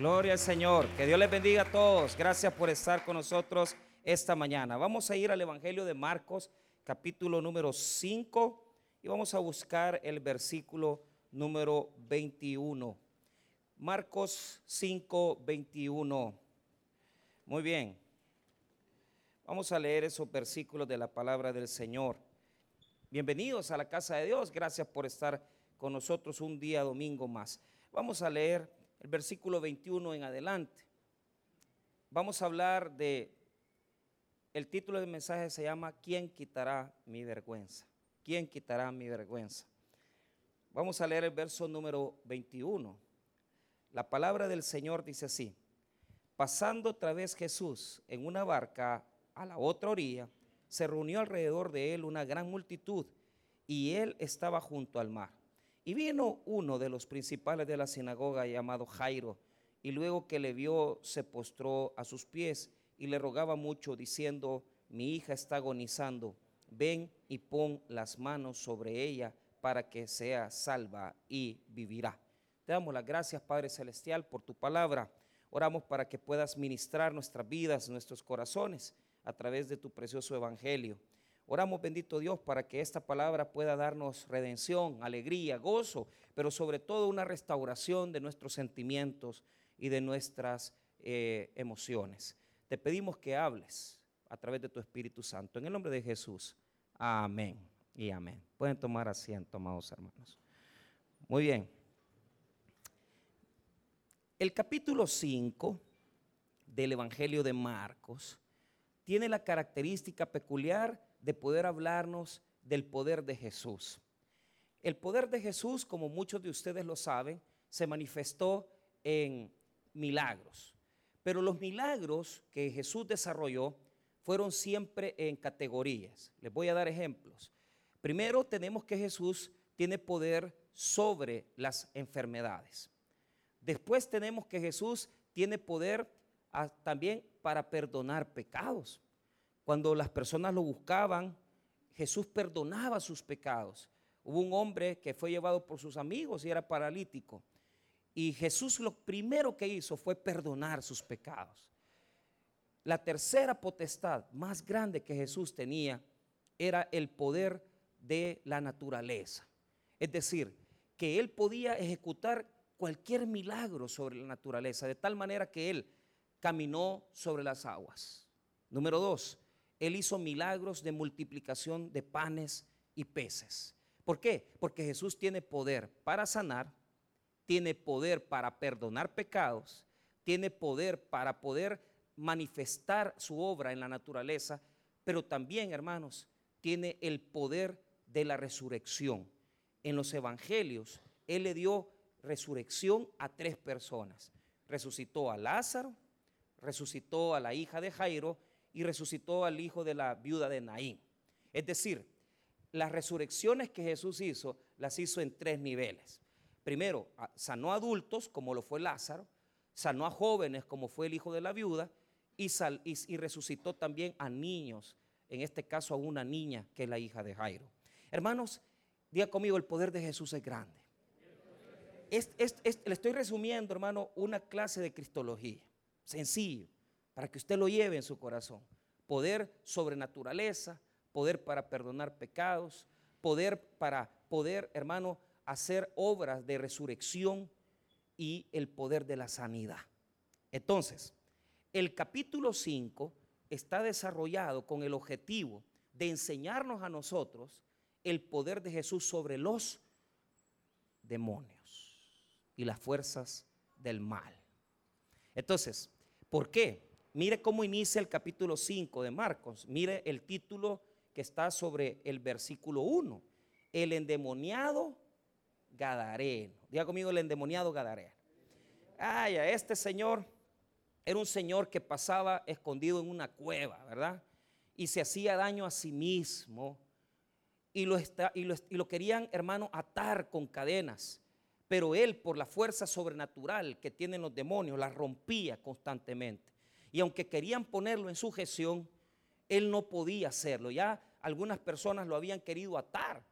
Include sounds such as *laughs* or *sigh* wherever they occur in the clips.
Gloria al Señor. Que Dios les bendiga a todos. Gracias por estar con nosotros esta mañana. Vamos a ir al Evangelio de Marcos, capítulo número 5, y vamos a buscar el versículo número 21. Marcos 5, 21. Muy bien. Vamos a leer esos versículos de la palabra del Señor. Bienvenidos a la casa de Dios. Gracias por estar con nosotros un día domingo más. Vamos a leer el versículo 21 en adelante. Vamos a hablar de, el título del mensaje se llama ¿Quién quitará mi vergüenza? ¿Quién quitará mi vergüenza? Vamos a leer el verso número 21. La palabra del Señor dice así, pasando otra vez Jesús en una barca a la otra orilla, se reunió alrededor de él una gran multitud y él estaba junto al mar. Y vino uno de los principales de la sinagoga llamado Jairo, y luego que le vio se postró a sus pies y le rogaba mucho diciendo, mi hija está agonizando, ven y pon las manos sobre ella para que sea salva y vivirá. Te damos las gracias, Padre Celestial, por tu palabra. Oramos para que puedas ministrar nuestras vidas, nuestros corazones, a través de tu precioso evangelio. Oramos, bendito Dios, para que esta palabra pueda darnos redención, alegría, gozo, pero sobre todo una restauración de nuestros sentimientos y de nuestras eh, emociones. Te pedimos que hables a través de tu Espíritu Santo. En el nombre de Jesús. Amén y amén. Pueden tomar asiento, amados hermanos. Muy bien. El capítulo 5 del Evangelio de Marcos tiene la característica peculiar de poder hablarnos del poder de Jesús. El poder de Jesús, como muchos de ustedes lo saben, se manifestó en milagros. Pero los milagros que Jesús desarrolló fueron siempre en categorías. Les voy a dar ejemplos. Primero tenemos que Jesús tiene poder sobre las enfermedades. Después tenemos que Jesús tiene poder ah, también para perdonar pecados. Cuando las personas lo buscaban, Jesús perdonaba sus pecados. Hubo un hombre que fue llevado por sus amigos y era paralítico. Y Jesús lo primero que hizo fue perdonar sus pecados. La tercera potestad más grande que Jesús tenía era el poder de la naturaleza. Es decir, que él podía ejecutar cualquier milagro sobre la naturaleza, de tal manera que él caminó sobre las aguas. Número dos, él hizo milagros de multiplicación de panes y peces. ¿Por qué? Porque Jesús tiene poder para sanar, tiene poder para perdonar pecados, tiene poder para poder manifestar su obra en la naturaleza, pero también, hermanos, tiene el poder de la resurrección. En los evangelios, Él le dio resurrección a tres personas. Resucitó a Lázaro, resucitó a la hija de Jairo y resucitó al hijo de la viuda de Naín. Es decir, las resurrecciones que Jesús hizo, las hizo en tres niveles. Primero, sanó a adultos, como lo fue Lázaro, sanó a jóvenes, como fue el hijo de la viuda, y, resucitó también a niños, en este caso a una niña que es la hija de Jairo. Hermanos, diga conmigo, el poder de Jesús es grande. le estoy resumiendo, hermano, una clase de cristología, sencillo para que usted lo lleve en su corazón. Poder sobre naturaleza, poder para perdonar pecados, poder para poder, hermano, hacer obras de resurrección y el poder de la sanidad. Entonces, el capítulo 5 está desarrollado con el objetivo de enseñarnos a nosotros el poder de Jesús sobre los demonios y las fuerzas del mal. Entonces, ¿por qué? Mire cómo inicia el capítulo 5 de Marcos. Mire el título que está sobre el versículo 1. El endemoniado Gadareno. Diga conmigo el endemoniado Gadareno. Ay, este señor era un señor que pasaba escondido en una cueva, ¿verdad? Y se hacía daño a sí mismo. Y lo, está, y lo, y lo querían, hermano, atar con cadenas. Pero él, por la fuerza sobrenatural que tienen los demonios, la rompía constantemente. Y aunque querían ponerlo en sujeción, él no podía hacerlo. Ya algunas personas lo habían querido atar.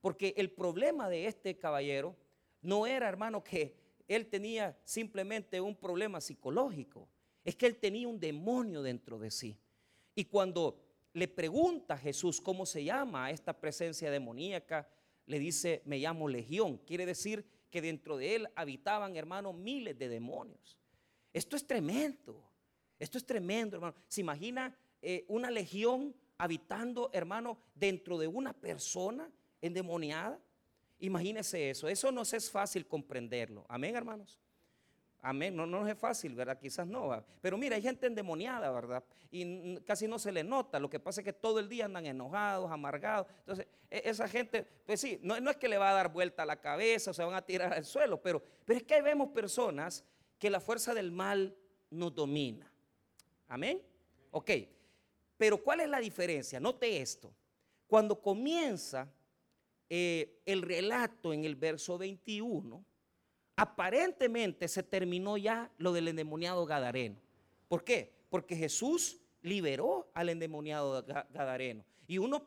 Porque el problema de este caballero no era, hermano, que él tenía simplemente un problema psicológico. Es que él tenía un demonio dentro de sí. Y cuando le pregunta a Jesús cómo se llama esta presencia demoníaca, le dice, me llamo Legión. Quiere decir que dentro de él habitaban, hermano, miles de demonios. Esto es tremendo. Esto es tremendo, hermano. ¿Se imagina eh, una legión habitando, hermano, dentro de una persona endemoniada? Imagínese eso. Eso no es fácil comprenderlo. Amén, hermanos. Amén. No, no es fácil, ¿verdad? Quizás no. Pero mira, hay gente endemoniada, ¿verdad? Y casi no se le nota. Lo que pasa es que todo el día andan enojados, amargados. Entonces, e, esa gente, pues sí, no, es que le va a dar vuelta a la cabeza o se van a tirar al suelo, pero, pero es que vemos personas que la fuerza del mal nos domina. Amén. Ok. Pero ¿cuál es la diferencia? Note esto. Cuando comienza eh, el relato en el verso 21, aparentemente se terminó ya lo del endemoniado Gadareno. ¿Por qué? Porque Jesús liberó al endemoniado Gadareno. Y uno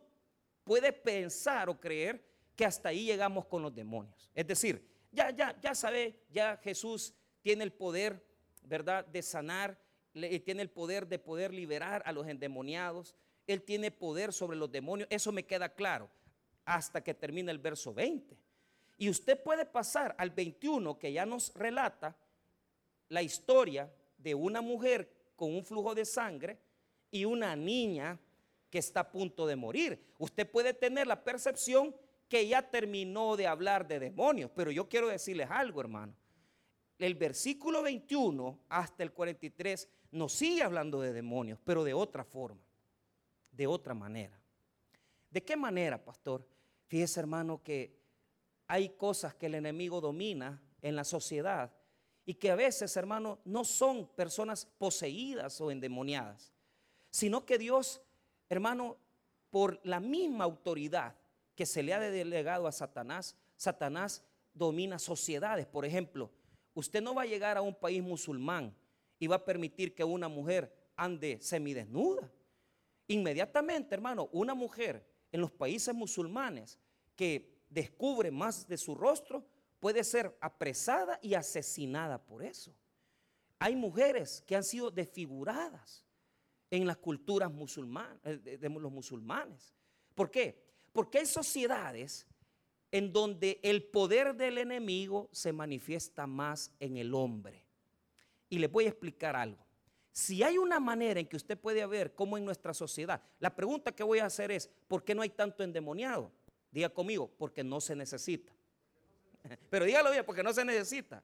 puede pensar o creer que hasta ahí llegamos con los demonios. Es decir, ya, ya, ya sabe, ya Jesús tiene el poder, ¿verdad?, de sanar, tiene el poder de poder liberar a los endemoniados, Él tiene poder sobre los demonios, eso me queda claro hasta que termine el verso 20. Y usted puede pasar al 21 que ya nos relata la historia de una mujer con un flujo de sangre y una niña que está a punto de morir. Usted puede tener la percepción que ya terminó de hablar de demonios, pero yo quiero decirles algo, hermano. El versículo 21 hasta el 43 nos sigue hablando de demonios, pero de otra forma, de otra manera. ¿De qué manera, pastor? Fíjese, hermano, que hay cosas que el enemigo domina en la sociedad y que a veces, hermano, no son personas poseídas o endemoniadas, sino que Dios, hermano, por la misma autoridad que se le ha delegado a Satanás, Satanás domina sociedades. Por ejemplo, usted no va a llegar a un país musulmán y va a permitir que una mujer ande semidesnuda. Inmediatamente, hermano, una mujer en los países musulmanes que descubre más de su rostro puede ser apresada y asesinada por eso. Hay mujeres que han sido desfiguradas en las culturas musulmanas, eh, de los musulmanes. ¿Por qué? Porque hay sociedades en donde el poder del enemigo se manifiesta más en el hombre. Y les voy a explicar algo. Si hay una manera en que usted puede ver cómo en nuestra sociedad, la pregunta que voy a hacer es, ¿por qué no hay tanto endemoniado? Diga conmigo, porque no se necesita. *laughs* Pero dígalo bien, porque no se necesita.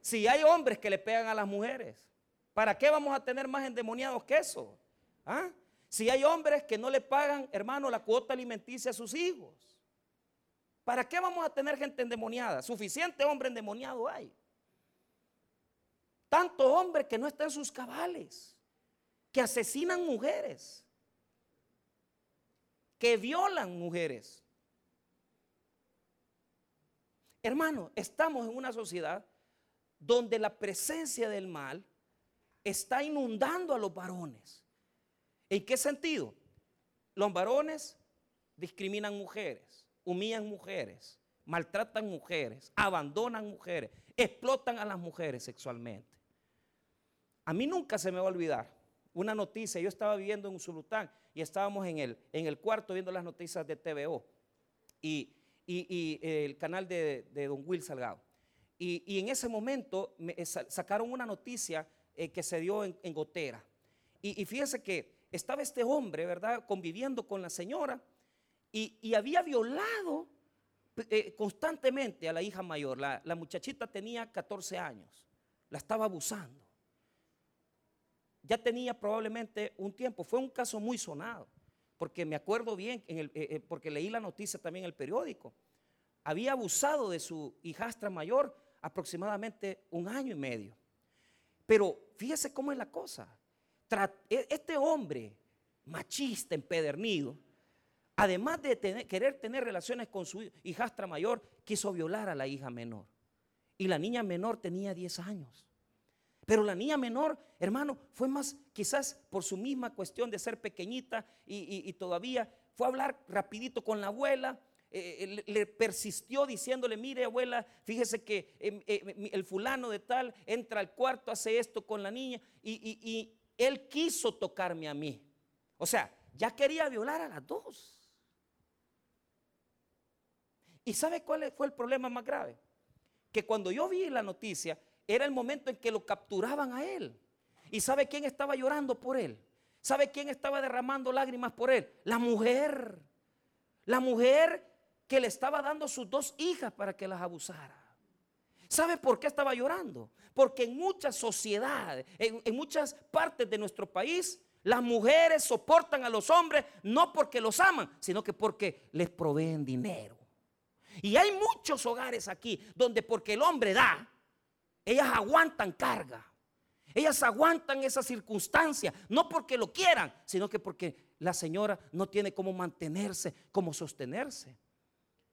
Si hay hombres que le pegan a las mujeres, ¿para qué vamos a tener más endemoniados que eso? ¿Ah? Si hay hombres que no le pagan, hermano, la cuota alimenticia a sus hijos, ¿para qué vamos a tener gente endemoniada? Suficiente hombre endemoniado hay. Tanto hombre que no está en sus cabales, que asesinan mujeres, que violan mujeres. Hermano, estamos en una sociedad donde la presencia del mal está inundando a los varones. ¿En qué sentido? Los varones discriminan mujeres, humillan mujeres, maltratan mujeres, abandonan mujeres, explotan a las mujeres sexualmente. A mí nunca se me va a olvidar una noticia. Yo estaba viviendo en Usulután y estábamos en el, en el cuarto viendo las noticias de TVO y, el canal de, Don Will Salgado. Y, en ese momento me, eh, sacaron una noticia eh, que se dio en, Gotera. Y, fíjese que estaba este hombre, ¿verdad?, conviviendo con la señora y, había violado eh, constantemente a la hija mayor. La, muchachita tenía 14 años, la estaba abusando ya tenía probablemente un tiempo. Fue un caso muy sonado, porque me acuerdo bien, eh, eh, porque leí la noticia también en el periódico. Había abusado de su hijastra mayor aproximadamente un año y medio. Pero fíjese cómo es la cosa. E, este hombre machista, empedernido, además de querer tener relaciones con su hijastra mayor, quiso violar a la hija menor. Y la niña menor tenía 10 años. Pero la niña menor, hermano, fue más quizás por su misma cuestión de ser pequeñita y, todavía fue a hablar rapidito con la abuela. eh, le, persistió diciéndole, mire abuela, fíjese que eh, el fulano de tal entra al cuarto, hace esto con la niña y, y él quiso tocarme a mí. O sea, ya quería violar a las dos. ¿Y sabe cuál fue el problema más grave? Que cuando yo vi la noticia, era el momento en que lo capturaban a él. ¿Y sabe quién estaba llorando por él? ¿Sabe quién estaba derramando lágrimas por él? La mujer. La mujer que le estaba dando sus dos hijas para que las abusara. ¿Sabe por qué estaba llorando? Porque en muchas sociedades, en, en, muchas partes de nuestro país, las mujeres soportan a los hombres no porque los aman, sino que porque les proveen dinero. Y hay muchos hogares aquí donde porque el hombre da, ellas aguantan carga. Ellas aguantan esa circunstancia, no porque lo quieran, sino que porque la señora no tiene cómo mantenerse, cómo sostenerse.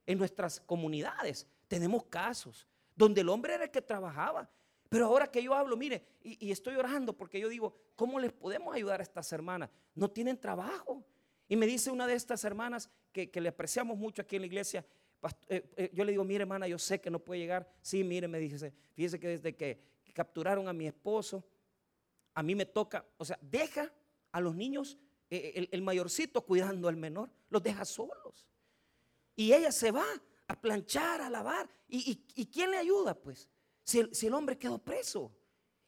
En nuestras comunidades tenemos casos donde el hombre era el que trabajaba. Pero ahora que yo hablo, mire, y, estoy orando porque yo digo, ¿cómo les podemos ayudar a estas hermanas? No tienen trabajo. Y me dice una de estas hermanas que, le apreciamos mucho aquí en la iglesia, yo le digo, mire hermana, yo sé que no puede llegar. Sí, mire, me dice, fíjese que desde que capturaron a mi esposo, a mí me toca, o sea, deja a los niños, eh, el, mayorcito cuidando al menor, los deja solos. Y ella se va a planchar, a lavar. ¿Y, quién le ayuda? Pues, si el, si el, hombre quedó preso.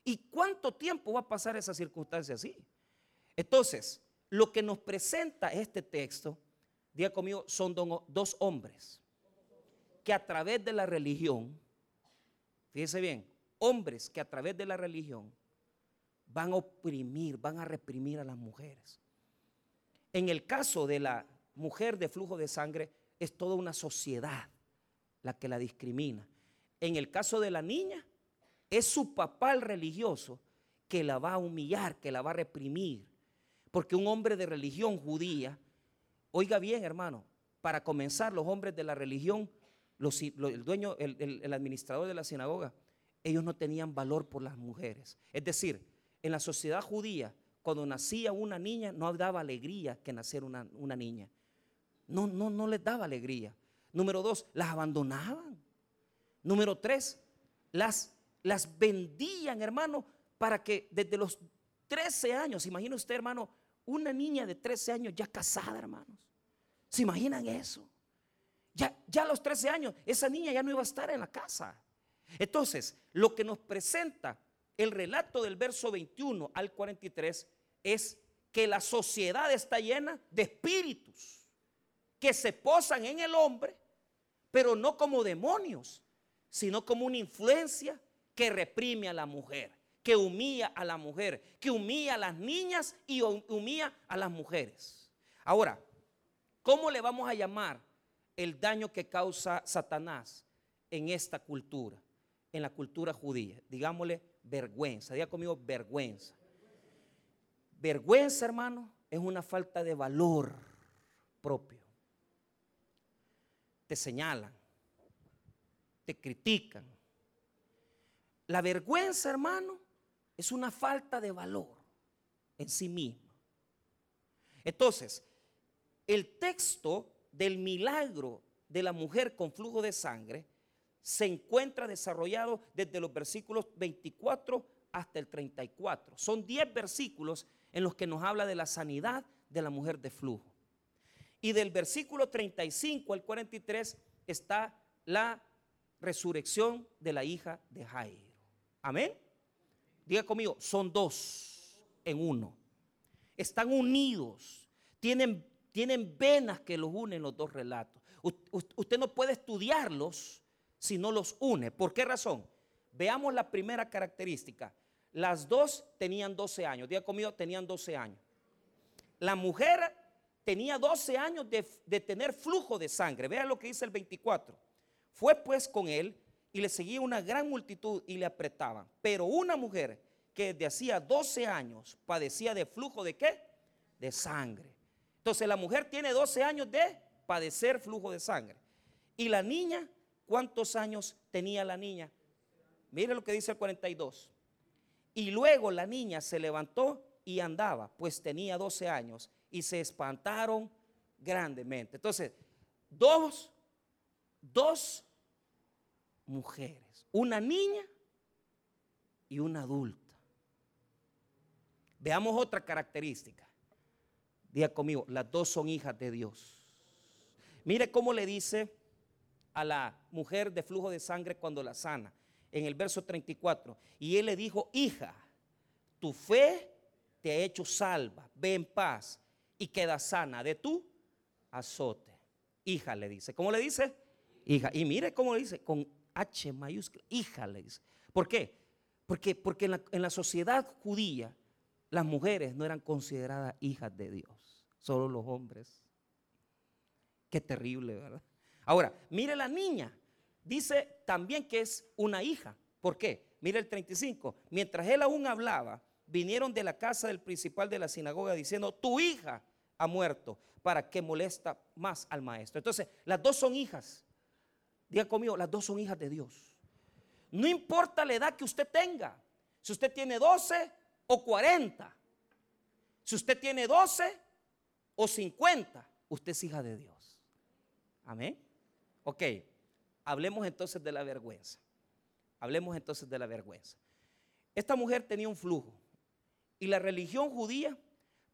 ¿Y cuánto tiempo va a pasar esa circunstancia así? Entonces, lo que nos presenta este texto, diga conmigo, son dos hombres que a través de la religión, fíjese bien, hombres que a través de la religión van a oprimir, van a reprimir a las mujeres. En el caso de la mujer de flujo de sangre, es toda una sociedad la que la discrimina. En el caso de la niña, es su papá el religioso que la va a humillar, que la va a reprimir. Porque un hombre de religión judía, oiga bien hermano, para comenzar los hombres de la religión, el dueño, el, administrador de la sinagoga, ellos no tenían valor por las mujeres. Es decir, en la sociedad judía, cuando nacía una niña, no daba alegría que nacer una, niña. No, no, no les daba alegría. Número dos, las abandonaban. Número tres, las, las vendían, hermano, para que desde los 13 años, imagina usted, hermano, una niña de 13 años ya casada, hermanos. ¿Se imaginan eso? Ya, a los 13 años, esa niña ya no iba a estar en la casa. Entonces, lo que nos presenta el relato del verso 21 al 43 es que la sociedad está llena de espíritus que se posan en el hombre, pero no como demonios, sino como una influencia que reprime a la mujer, que humilla a la mujer, que humilla a las niñas y humilla a las mujeres. Ahora, ¿cómo le vamos a llamar el daño que causa Satanás en esta cultura, en la cultura judía? Digámosle vergüenza. Diga conmigo vergüenza. Vergüenza, hermano, es una falta de valor propio. Te señalan, te critican. La vergüenza, hermano, es una falta de valor en sí mismo. Entonces, el texto del milagro de la mujer con flujo de sangre se encuentra desarrollado desde los versículos 24 hasta el 34. Son 10 versículos en los que nos habla de la sanidad de la mujer de flujo. Y del versículo 35 al 43 está la resurrección de la hija de Jairo. Amén. Diga conmigo, son dos en uno. Están unidos. Tienen, tienen venas que los unen los dos relatos. usted no puede estudiarlos si no los une. ¿Por qué razón? Veamos la primera característica. Las dos tenían 12 años. Diga conmigo, tenían 12 años. La mujer tenía 12 años de, de tener flujo de sangre. Vea lo que dice el 24. Fue pues con él y le seguía una gran multitud y le apretaban. Pero una mujer que desde hacía 12 años padecía de flujo de qué? De sangre. Entonces la mujer tiene 12 años de padecer flujo de sangre. Y la niña ¿Cuántos años tenía la niña? Mire lo que dice el 42. Y luego la niña se levantó y andaba, pues tenía 12 años, y se espantaron grandemente. Entonces, dos dos mujeres, una niña y una adulta. Veamos otra característica. Diga conmigo, las dos son hijas de Dios. Mire cómo le dice a la mujer de flujo de sangre cuando la sana, en el verso 34. Y él le dijo, hija, tu fe te ha hecho salva, ve en paz y queda sana de tu azote. Hija le dice, ¿cómo le dice? Hija. Y mire cómo le dice, con H mayúscula, hija le dice. ¿Por qué? Porque, porque en, la, en la sociedad judía las mujeres no eran consideradas hijas de Dios, solo los hombres. Qué terrible, ¿verdad? Ahora, mire la niña. Dice también que es una hija. ¿Por qué? Mire el 35. Mientras él aún hablaba, vinieron de la casa del principal de la sinagoga diciendo, tu hija ha muerto, para que molesta más al maestro. Entonces, las dos son hijas. Diga conmigo, las dos son hijas de Dios. No importa la edad que usted tenga. Si usted tiene 12 o 40. Si usted tiene 12 o 50, usted es hija de Dios. Amén. Ok, hablemos entonces de la vergüenza. Hablemos entonces de la vergüenza. Esta mujer tenía un flujo y la religión judía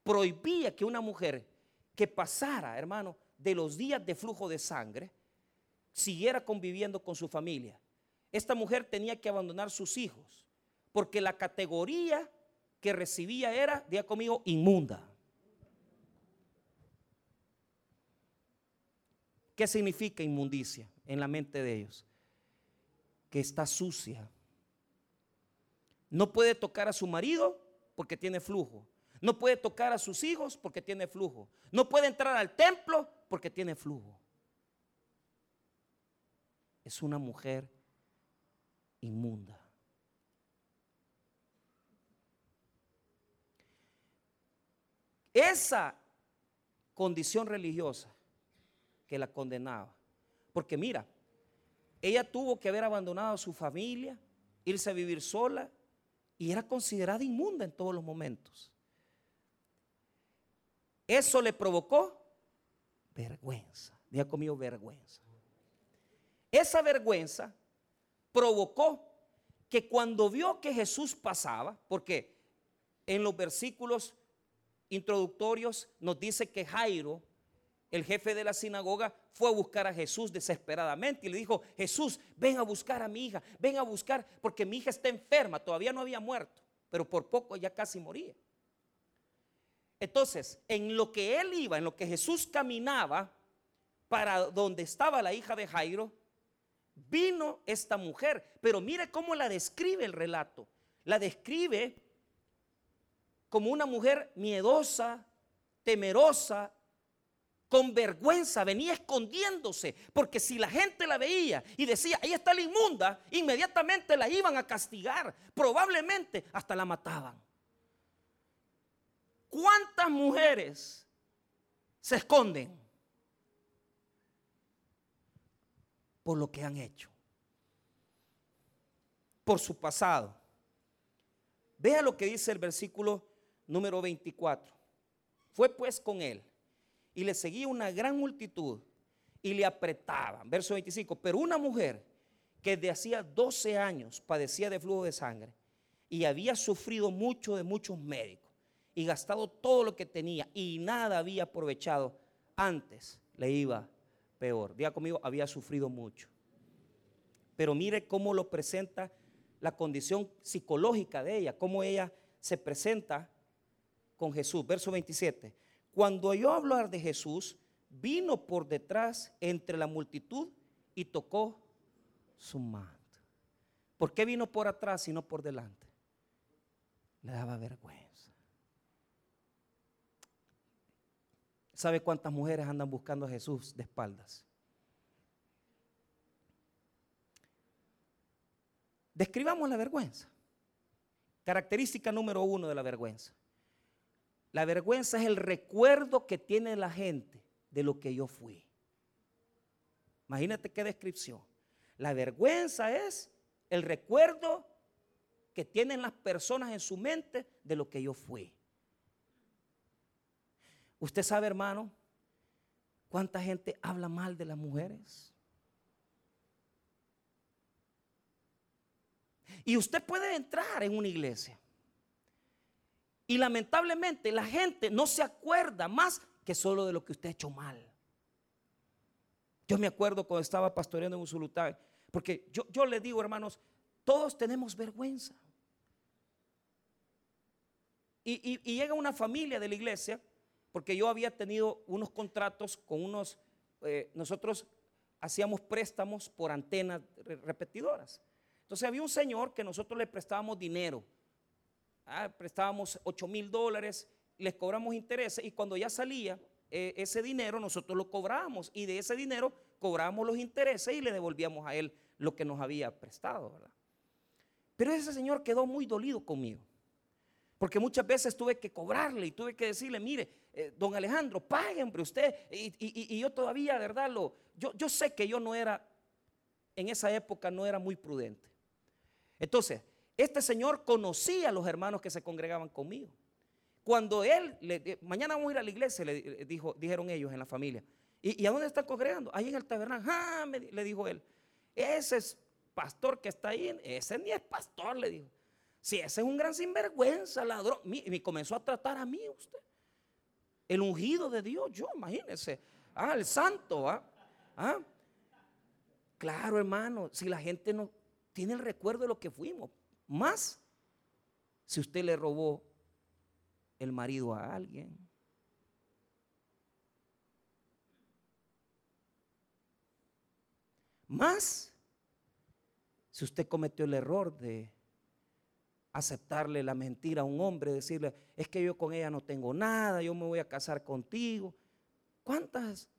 prohibía que una mujer que pasara, hermano, de los días de flujo de sangre, siguiera conviviendo con su familia. Esta mujer tenía que abandonar sus hijos, porque la categoría que recibía era, diga conmigo, inmunda. ¿Qué significa inmundicia en la mente de ellos? Que está sucia. No puede tocar a su marido porque tiene flujo. No puede tocar a sus hijos porque tiene flujo. No puede entrar al templo porque tiene flujo. Es una mujer inmunda. Esa condición religiosa que la condenaba. Porque mira, ella tuvo que haber abandonado a su familia, irse a vivir sola y era considerada inmunda en todos los momentos. Eso le provocó vergüenza. Diga conmigo vergüenza. Esa vergüenza provocó que cuando vio que Jesús pasaba, porque en los versículos introductorios nos dice que Jairo, el jefe de la sinagoga, fue a buscar a Jesús desesperadamente y le dijo, Jesús, ven a buscar a mi hija, ven a buscar, porque mi hija está enferma, todavía no había muerto, pero por poco ya casi moría. Entonces, en lo que él iba, en lo que Jesús caminaba para donde estaba la hija de Jairo, vino esta mujer. Pero mire cómo la describe el relato. La describe como una mujer miedosa, temerosa, con vergüenza, venía escondiéndose, porque si la gente la veía y decía, ahí está la inmunda, inmediatamente la iban a castigar, probablemente hasta la mataban. ¿Cuántas mujeres se esconden por lo que han hecho? Por su pasado. Vea lo que dice el versículo número 24. Fue pues con él y le seguía una gran multitud y le apretaban. Verso 25. Pero una mujer que de hacía 12 años padecía de flujo de sangre y había sufrido mucho de muchos médicos y gastado todo lo que tenía y nada había aprovechado, antes le iba peor. Diga conmigo, había sufrido mucho. Pero mire cómo lo presenta la condición psicológica de ella, cómo ella se presenta con Jesús. Verso 27. Cuando yo hablar de Jesús, vino por detrás entre la multitud y tocó su manto. ¿Por qué vino por atrás y no por delante? Le daba vergüenza. ¿Sabe cuántas mujeres andan buscando a Jesús de espaldas? Describamos la vergüenza. Característica número uno de la vergüenza. La vergüenza es el recuerdo que tiene la gente de lo que yo fui. Imagínate qué descripción. La vergüenza es el recuerdo que tienen las personas en su mente de lo que yo fui. Usted sabe, hermano, cuánta gente habla mal de las mujeres. Y usted puede entrar en una iglesia y lamentablemente la gente no se acuerda más que solo de lo que usted ha hecho mal. Yo me acuerdo cuando estaba pastoreando en Usulután, porque yo, yo le digo, hermanos, todos tenemos vergüenza. Y, llega una familia de la iglesia, porque yo había tenido unos contratos con unos, eh, nosotros hacíamos préstamos por antenas repetidoras. Entonces había un señor que nosotros le prestábamos dinero, ah, prestábamos 8 mil dólares, les cobramos intereses y cuando ya salía eh, ese dinero nosotros lo cobramos y de ese dinero cobramos los intereses y le devolvíamos a él lo que nos había prestado, ¿verdad? Pero ese señor quedó muy dolido conmigo. Porque muchas veces tuve que cobrarle y tuve que decirle, mire, eh, don Alejandro, paguen hombre, usted. Y, yo todavía, ¿verdad? Lo, yo, yo sé que yo no era, en esa época no era muy prudente. Entonces, este señor conocía a los hermanos que se congregaban conmigo. Cuando él, le, mañana vamos a ir a la iglesia, le dijo, dijeron ellos en la familia. ¿Y, a dónde están congregando? Ahí en el tabernáculo. Ah, le dijo él. Ese es pastor que está ahí, ese ni es pastor, le dijo. Si ese es un gran sinvergüenza, ladrón. Y me comenzó a tratar a mí usted. El ungido de Dios, yo, imagínese. Ah, el santo, ¿ah? ¿ah? Claro, hermano, si la gente no tiene el recuerdo de lo que fuimos, más si usted le robó el marido a alguien. Más si usted cometió el error de aceptarle la mentira a un hombre, decirle, es que yo con ella no tengo nada, yo me voy a casar contigo. ¿Cuántas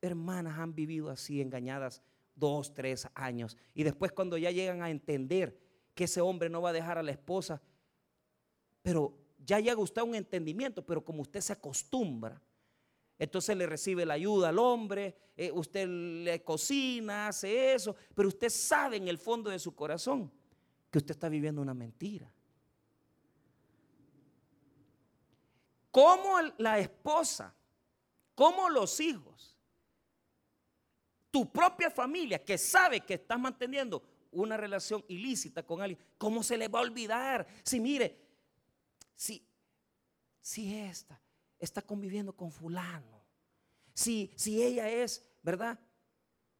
hermanas han vivido así, engañadas dos, tres años? Y después cuando ya llegan a entender que ese hombre no va a dejar a la esposa, pero ya llega usted a un entendimiento, pero como usted se acostumbra, entonces le recibe la ayuda al hombre, eh, usted le cocina, hace eso, pero usted sabe en el fondo de su corazón que usted está viviendo una mentira. Como la esposa, como los hijos, tu propia familia que sabe que estás manteniendo una relación ilícita con alguien, ¿cómo se le va a olvidar? Si mire, si, si esta está conviviendo con fulano, si, si ella es, ¿verdad?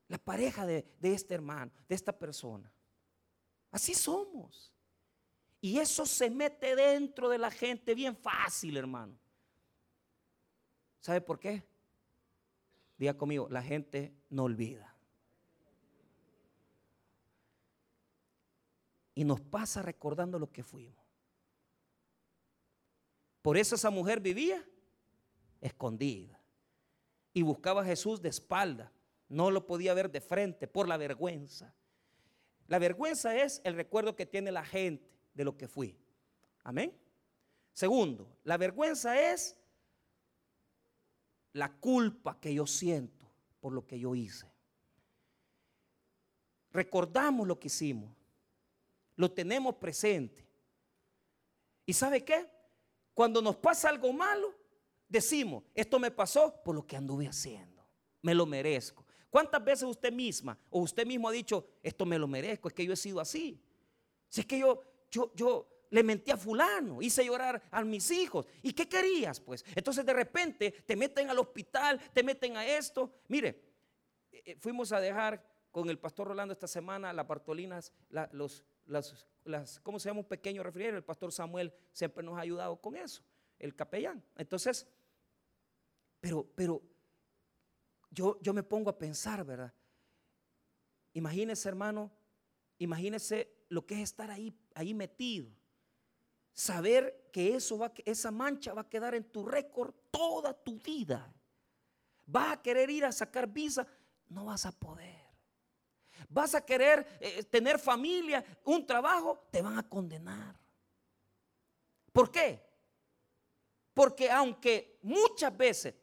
La pareja de, de este hermano, de esta persona. Así somos. Y eso se mete dentro de la gente bien fácil, hermano. ¿Sabe por qué? Diga conmigo, la gente no olvida. Y nos pasa recordando lo que fuimos. Por eso esa mujer vivía escondida. Y buscaba a Jesús de espalda. No lo podía ver de frente por la vergüenza. La vergüenza es el recuerdo que tiene la gente de lo que fui. Amén. Segundo, la vergüenza es la culpa que yo siento por lo que yo hice. Recordamos lo que hicimos, lo tenemos presente. ¿Y sabe qué? Cuando nos pasa algo malo, decimos, esto me pasó por lo que anduve haciendo, me lo merezco. ¿Cuántas veces usted misma o usted mismo ha dicho, esto me lo merezco, es que yo he sido así? Si es que yo, yo, yo le mentí a fulano, hice llorar a mis hijos. ¿Y qué querías? Pues entonces de repente te meten al hospital, te meten a esto. Mire, eh, eh, fuimos a dejar con el pastor Rolando esta semana las Bartolinas, los, las, ¿cómo se llama? Un pequeño refrigerio. El pastor Samuel siempre nos ha ayudado con eso, el capellán. Entonces, pero, pero yo, me pongo a pensar, ¿verdad? Imagínese, hermano, imagínese lo que es estar ahí, ahí metido. Saber que eso va, esa mancha va a quedar en tu récord toda tu vida. Vas a querer ir a sacar visa, no vas a poder. Vas a querer eh, tener familia, un trabajo, te van a condenar. ¿Por qué? Porque aunque muchas veces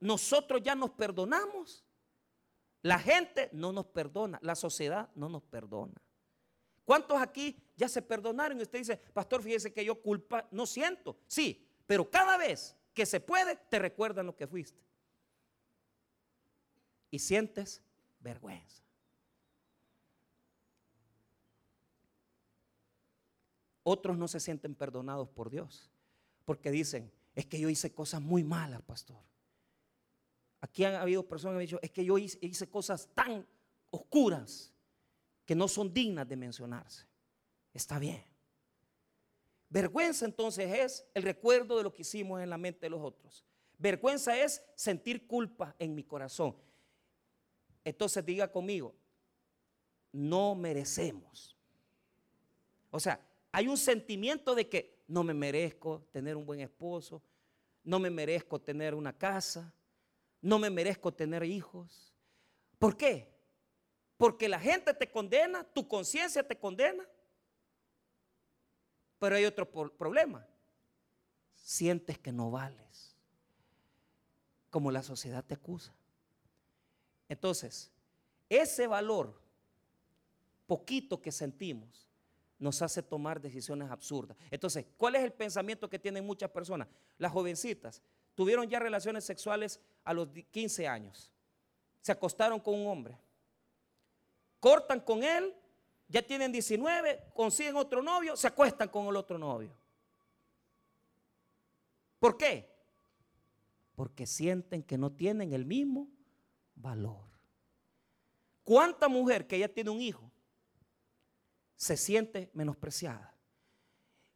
nosotros ya nos perdonamos, la gente no nos perdona, la sociedad no nos perdona. ¿Cuántos aquí ya se perdonaron? Y usted dice, pastor, fíjese que yo culpa no siento. Sí, pero cada vez que se puede, te recuerdan lo que fuiste. Y sientes vergüenza. Otros no se sienten perdonados por Dios, porque dicen, es que yo hice cosas muy malas, pastor. Aquí han habido personas que han dicho, es que yo hice cosas tan oscuras que no son dignas de mencionarse. Está bien. Vergüenza entonces es el recuerdo de lo que hicimos en la mente de los otros. Vergüenza es sentir culpa en mi corazón. Entonces diga conmigo, no merecemos. O sea, hay un sentimiento de que no me merezco tener un buen esposo, no me merezco tener una casa, no me merezco tener hijos. ¿Por qué? Porque la gente te condena, tu conciencia te condena. Pero hay otro problema. Sientes que no vales. Como la sociedad te acusa. Entonces, ese valor poquito que sentimos nos hace tomar decisiones absurdas. Entonces, ¿cuál es el pensamiento que tienen muchas personas? Las jovencitas tuvieron ya relaciones sexuales a los 15 años. Se acostaron con un hombre. Cortan con él, ya tienen 19, consiguen otro novio, se acuestan con el otro novio. ¿Por qué? Porque sienten que no tienen el mismo valor. ¿Cuánta mujer que ya tiene un hijo se siente menospreciada.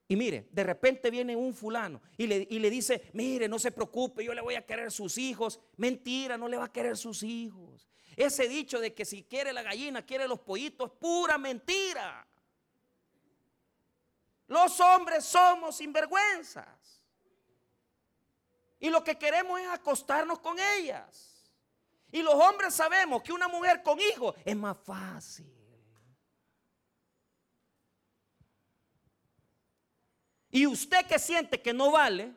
Y mire, de repente viene un fulano y le, y le, dice, mire, no se preocupe, yo le voy a querer sus hijos. Mentira, no le va a querer sus hijos. Ese dicho de que si quiere la gallina, quiere los pollitos, pura mentira. Los hombres somos sinvergüenzas. Y lo que queremos es acostarnos con ellas. Y los hombres sabemos que una mujer con hijos es más fácil. Y usted que siente que no vale,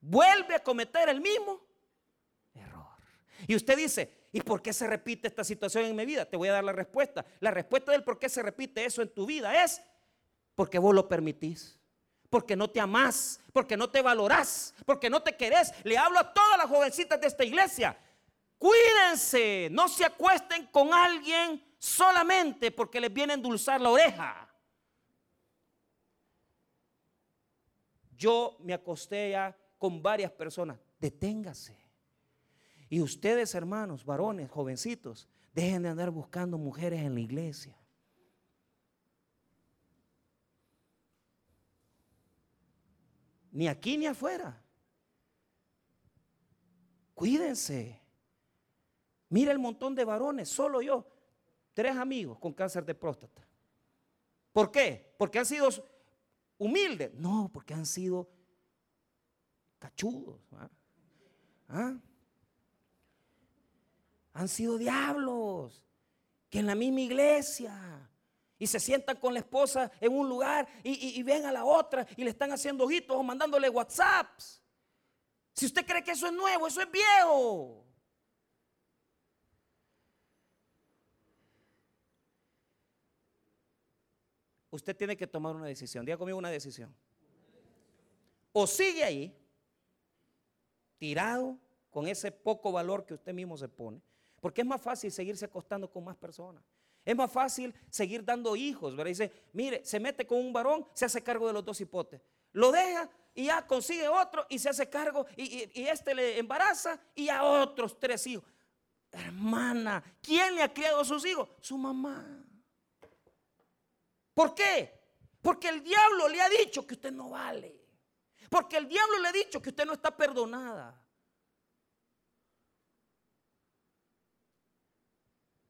vuelve a cometer el mismo error. Y usted dice, ¿y por qué se repite esta situación en mi vida? Te voy a dar la respuesta. La respuesta del por qué se repite eso en tu vida es porque vos lo permitís. Porque no te amás, porque no te valorás, porque no te querés. Le hablo a todas las jovencitas de esta iglesia. Cuídense, no se acuesten con alguien solamente porque les viene a endulzar la oreja. Yo me acosté ya con varias personas. Deténgase. Y ustedes, hermanos, varones, jovencitos, dejen de andar buscando mujeres en la iglesia. Ni aquí ni afuera. Cuídense. Mira el montón de varones, solo yo tres amigos con cáncer de próstata. ¿Por qué? Porque han sido humildes. No, porque han sido cachudos. ¿ah? Han sido diablos que en la misma iglesia y se sientan con la esposa en un lugar y, y, ven a la otra y le están haciendo ojitos o mandándole WhatsApps. Si usted cree que eso es nuevo, eso es viejo. Usted tiene que tomar una decisión. Diga conmigo una decisión. O sigue ahí, tirado con ese poco valor que usted mismo se pone, porque es más fácil seguirse acostando con más personas. Es más fácil seguir dando hijos, ¿verdad? Dice, mire, se mete con un varón, se hace cargo de los dos hipotes. Lo deja y ya consigue otro y se hace cargo y, y este le embaraza y a otros tres hijos. Hermana, ¿quién le ha criado a sus hijos? Su mamá. ¿Por qué? Porque el diablo le ha dicho que usted no vale. Porque el diablo le ha dicho que usted no está perdonada.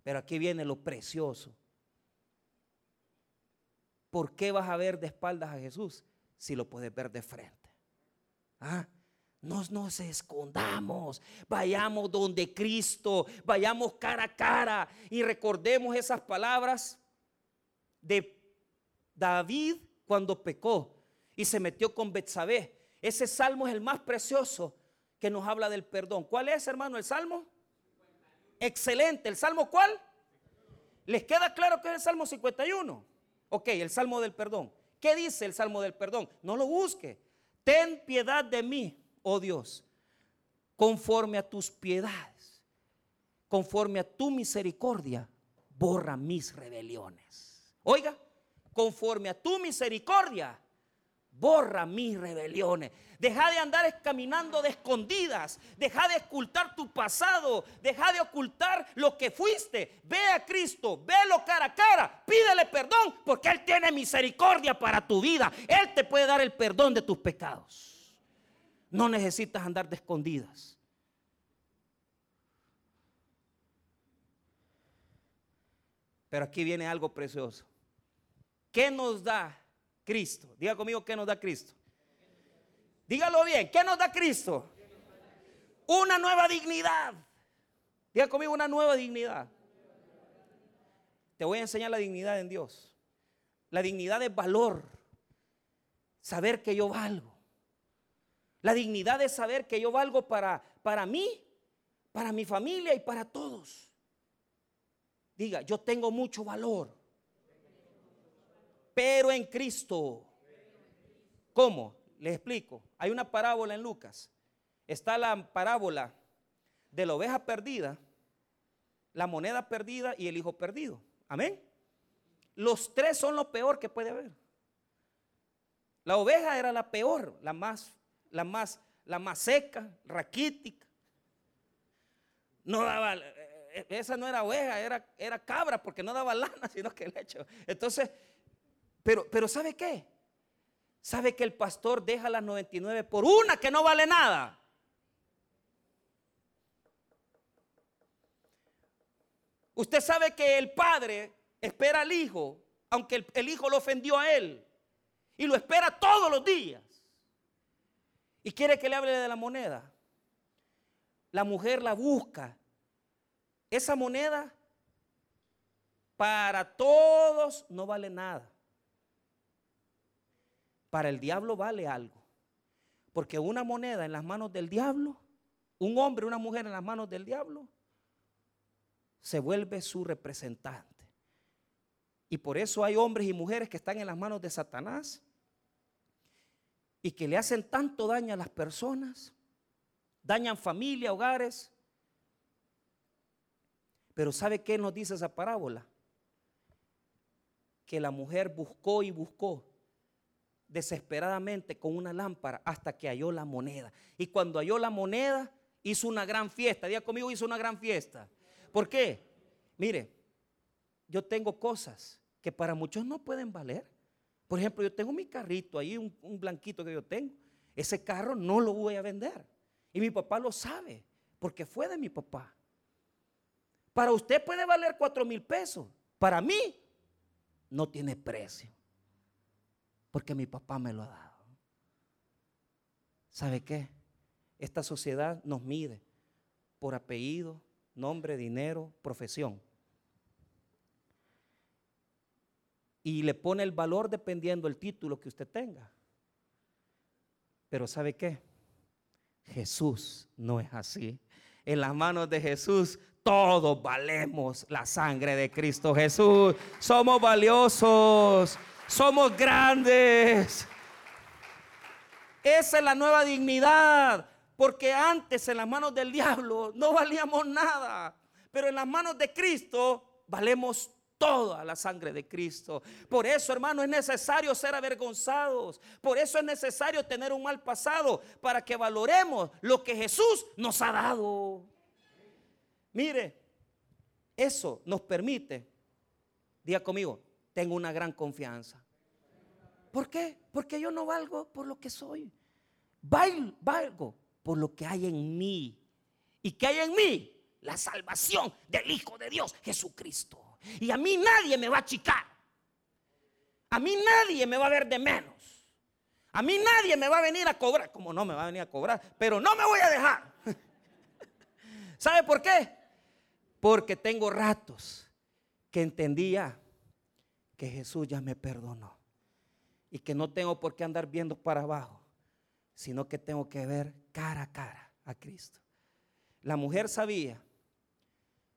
Pero aquí viene lo precioso. ¿Por qué vas a ver de espaldas a Jesús si lo puedes ver de frente? ¿Ah? No nos escondamos, vayamos donde Cristo, vayamos cara a cara y recordemos esas palabras de David cuando pecó y se metió con Betsabé. Ese salmo es el más precioso que nos habla del perdón. ¿Cuál es, hermano, el salmo? Excelente. ¿El salmo cuál? ¿Les queda claro que es el salmo 51? Ok, el salmo del perdón. ¿Qué dice el salmo del perdón? No lo busque. Ten piedad de mí, oh Dios, conforme a tus piedades, conforme a tu misericordia, borra mis rebeliones. Oiga, conforme a tu misericordia, borra mis rebeliones. Deja de andar caminando de escondidas. Deja de ocultar tu pasado. Deja de ocultar lo que fuiste. Ve a Cristo, velo cara a cara. Pídele perdón porque Él tiene misericordia para tu vida. Él te puede dar el perdón de tus pecados. No necesitas andar de escondidas. Pero aquí viene algo precioso. ¿Qué nos da Cristo? Diga conmigo, ¿qué nos da Cristo? Dígalo bien, ¿qué nos da Cristo? Una nueva dignidad. Diga conmigo una nueva dignidad. Te voy a enseñar la dignidad en Dios. La dignidad es valor. Saber que yo valgo. La dignidad es saber que yo valgo para, para mí, para mi familia y para todos. Diga, yo tengo mucho valor. Pero en Cristo. ¿Cómo? Les explico. Hay una parábola en Lucas. Está la parábola de la oveja perdida, la moneda perdida y el hijo perdido. Amén. Los tres son lo peor que puede haber. La oveja era la peor, la más, la más, la más seca, raquítica. No daba, eh, esa no era oveja, era, era cabra porque no daba lana, *laughs* sino que leche. Entonces, pero, pero ¿sabe qué? ¿Sabe que el pastor deja las 99 por una que no vale nada? Usted sabe que el padre espera al hijo, aunque el, el, hijo lo ofendió a él, y lo espera todos los días. Y quiere que le hable de la moneda. La mujer la busca. Esa moneda para todos no vale nada para el diablo vale algo. Porque una moneda en las manos del diablo, un hombre, una mujer en las manos del diablo, se vuelve su representante. Y por eso hay hombres y mujeres que están en las manos de Satanás y que le hacen tanto daño a las personas, dañan familia, hogares. Pero ¿sabe qué nos dice esa parábola? Que la mujer buscó y buscó desesperadamente con una lámpara hasta que halló la moneda. Y cuando halló la moneda, hizo una gran fiesta. Día conmigo hizo una gran fiesta. ¿Por qué? Mire, yo tengo cosas que para muchos no pueden valer. Por ejemplo, yo tengo mi carrito ahí, un, un blanquito que yo tengo. Ese carro no lo voy a vender. Y mi papá lo sabe, porque fue de mi papá. Para usted puede valer cuatro mil pesos. Para mí no tiene precio porque mi papá me lo ha dado. ¿Sabe qué? Esta sociedad nos mide por apellido, nombre, dinero, profesión. Y le pone el valor dependiendo del título que usted tenga. Pero ¿sabe qué? Jesús no es así. En las manos de Jesús todos valemos la sangre de Cristo Jesús. Somos valiosos somos grandes. Esa es la nueva dignidad, porque antes en las manos del diablo no valíamos nada, pero en las manos de Cristo valemos toda la sangre de Cristo. Por eso, hermano, es necesario ser avergonzados. Por eso es necesario tener un mal pasado para que valoremos lo que Jesús nos ha dado. Mire, eso nos permite, diga conmigo, tengo una gran confianza. ¿Por qué? Porque yo no valgo por lo que soy. Valgo por lo que hay en mí. ¿Y qué hay en mí? La salvación del Hijo de Dios, Jesucristo. Y a mí nadie me va a achicar. A mí nadie me va a ver de menos. A mí nadie me va a venir a cobrar. Como no me va a venir a cobrar, pero no me voy a dejar. *laughs* ¿Sabe por qué? Porque tengo ratos que entendía que Jesús ya me perdonó y que no tengo por qué andar viendo para abajo, sino que tengo que ver cara a cara a Cristo. La mujer sabía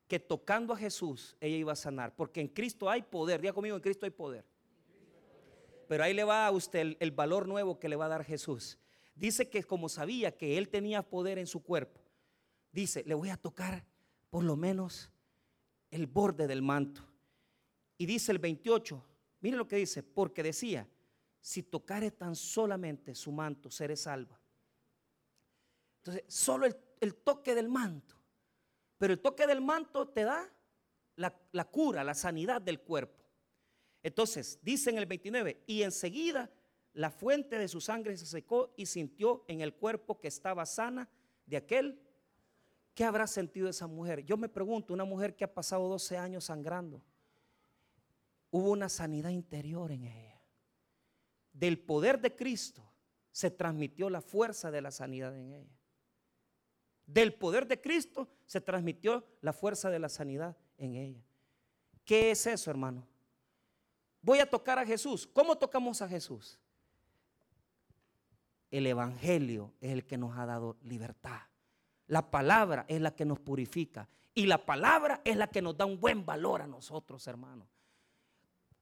que tocando a Jesús ella iba a sanar, porque en Cristo hay poder. Diga conmigo, en Cristo hay poder. Pero ahí le va a usted el, el valor nuevo que le va a dar Jesús. Dice que como sabía que él tenía poder en su cuerpo, dice, le voy a tocar por lo menos el borde del manto. Y dice el 28, mire lo que dice, porque decía, si tocare tan solamente su manto, seré salva. Entonces, solo el, toque del manto. Pero el toque del manto te da la, la cura, la sanidad del cuerpo. Entonces, dice en el 29, y enseguida la fuente de su sangre se secó y sintió en el cuerpo que estaba sana de aquel. ¿Qué habrá sentido esa mujer? Yo me pregunto, una mujer que ha pasado 12 años sangrando, hubo una sanidad interior en ella. Del poder de Cristo se transmitió la fuerza de la sanidad en ella. Del poder de Cristo se transmitió la fuerza de la sanidad en ella. ¿Qué es eso, hermano? Voy a tocar a Jesús. ¿Cómo tocamos a Jesús? El Evangelio es el que nos ha dado libertad. La palabra es la que nos purifica. Y la palabra es la que nos da un buen valor a nosotros, hermanos.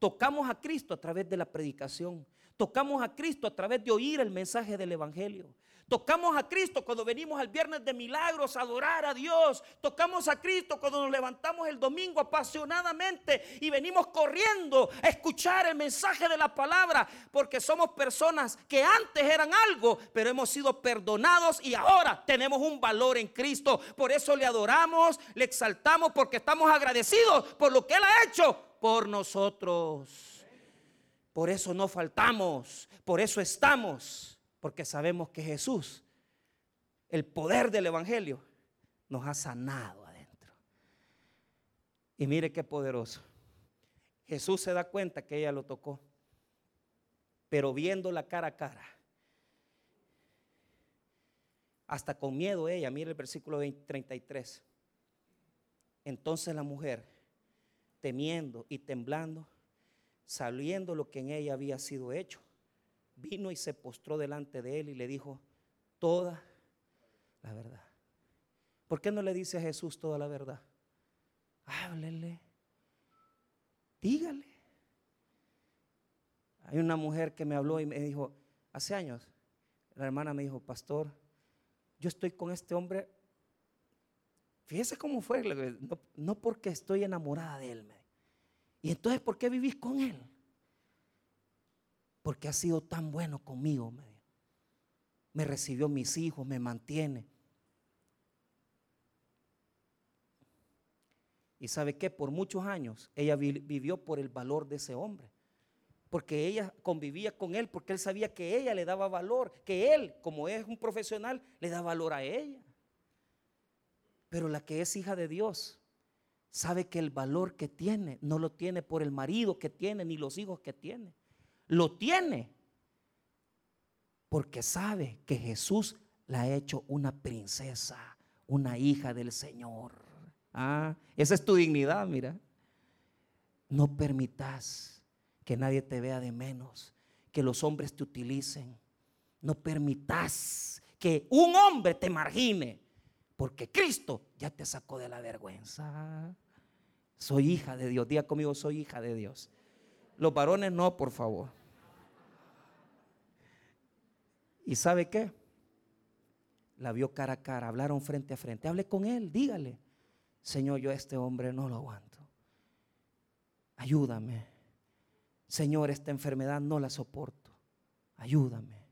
Tocamos a Cristo a través de la predicación. Tocamos a Cristo a través de oír el mensaje del Evangelio. Tocamos a Cristo cuando venimos al viernes de milagros a adorar a Dios. Tocamos a Cristo cuando nos levantamos el domingo apasionadamente y venimos corriendo a escuchar el mensaje de la palabra. Porque somos personas que antes eran algo, pero hemos sido perdonados y ahora tenemos un valor en Cristo. Por eso le adoramos, le exaltamos porque estamos agradecidos por lo que Él ha hecho por nosotros. Por eso no faltamos, por eso estamos porque sabemos que Jesús, el poder del Evangelio, nos ha sanado adentro. Y mire qué poderoso. Jesús se da cuenta que ella lo tocó, pero viendo la cara a cara, hasta con miedo ella, mire el versículo 33. Entonces la mujer, temiendo y temblando, sabiendo lo que en ella había sido hecho, vino y se postró delante de él y le dijo toda la verdad. ¿Por qué no le dice a Jesús toda la verdad? Háblele, dígale. Hay una mujer que me habló y me dijo, hace años, la hermana me dijo, pastor, yo estoy con este hombre, fíjese cómo fue, no, no porque estoy enamorada de él. Y entonces, ¿por qué vivís con él? porque ha sido tan bueno conmigo. Me recibió mis hijos, me mantiene. Y sabe que por muchos años ella vivió por el valor de ese hombre. Porque ella convivía con él, porque él sabía que ella le daba valor, que él, como es un profesional, le da valor a ella. Pero la que es hija de Dios sabe que el valor que tiene no lo tiene por el marido que tiene ni los hijos que tiene lo tiene porque sabe que Jesús la ha hecho una princesa, una hija del Señor. Ah, esa es tu dignidad, mira. No permitas que nadie te vea de menos, que los hombres te utilicen. No permitas que un hombre te margine, porque Cristo ya te sacó de la vergüenza. Soy hija de Dios. Diga conmigo, soy hija de Dios. Los varones no, por favor. ¿Y sabe qué? La vio cara a cara, hablaron frente a frente. Hable con él, dígale, Señor, yo a este hombre no lo aguanto. Ayúdame. Señor, esta enfermedad no la soporto. Ayúdame.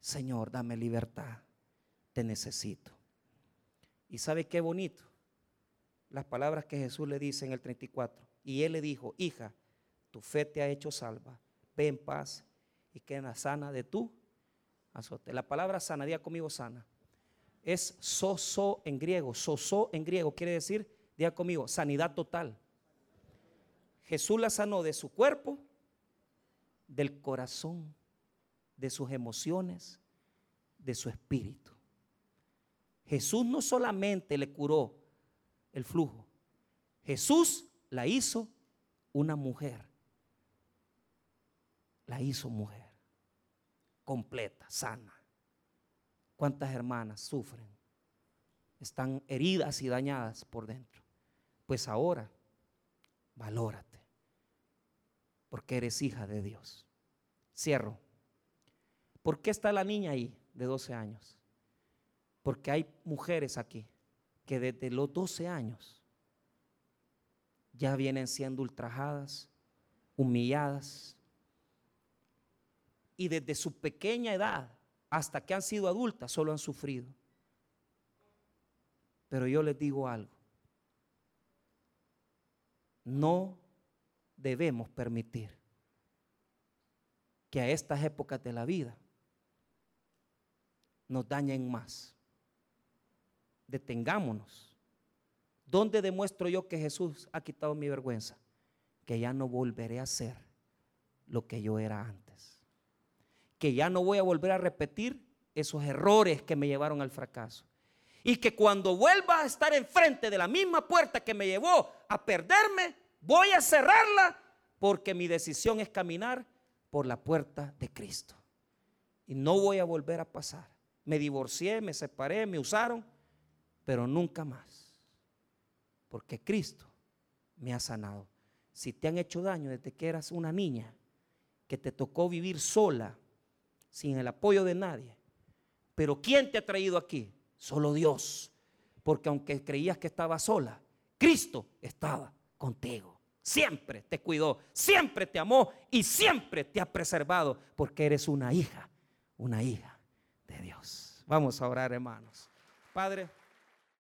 Señor, dame libertad. Te necesito. ¿Y sabe qué bonito? Las palabras que Jesús le dice en el 34. Y él le dijo, hija, tu fe te ha hecho salva. Ve en paz y queda sana de tu azote. La palabra sana, diga conmigo sana, es soso en griego. Soso en griego quiere decir, diga conmigo, sanidad total. Jesús la sanó de su cuerpo, del corazón, de sus emociones, de su espíritu. Jesús no solamente le curó el flujo, Jesús la hizo una mujer la hizo mujer, completa, sana. ¿Cuántas hermanas sufren? Están heridas y dañadas por dentro. Pues ahora, valórate, porque eres hija de Dios. Cierro. ¿Por qué está la niña ahí de 12 años? Porque hay mujeres aquí que desde los 12 años ya vienen siendo ultrajadas, humilladas. Y desde su pequeña edad hasta que han sido adultas solo han sufrido. Pero yo les digo algo. No debemos permitir que a estas épocas de la vida nos dañen más. Detengámonos. ¿Dónde demuestro yo que Jesús ha quitado mi vergüenza? Que ya no volveré a ser lo que yo era antes. Que ya no voy a volver a repetir esos errores que me llevaron al fracaso. Y que cuando vuelva a estar enfrente de la misma puerta que me llevó a perderme, voy a cerrarla porque mi decisión es caminar por la puerta de Cristo. Y no voy a volver a pasar. Me divorcié, me separé, me usaron, pero nunca más. Porque Cristo me ha sanado. Si te han hecho daño desde que eras una niña, que te tocó vivir sola, sin el apoyo de nadie, pero ¿quién te ha traído aquí? Solo Dios. Porque aunque creías que estaba sola, Cristo estaba contigo. Siempre te cuidó, siempre te amó y siempre te ha preservado porque eres una hija, una hija de Dios. Vamos a orar, hermanos. Padre.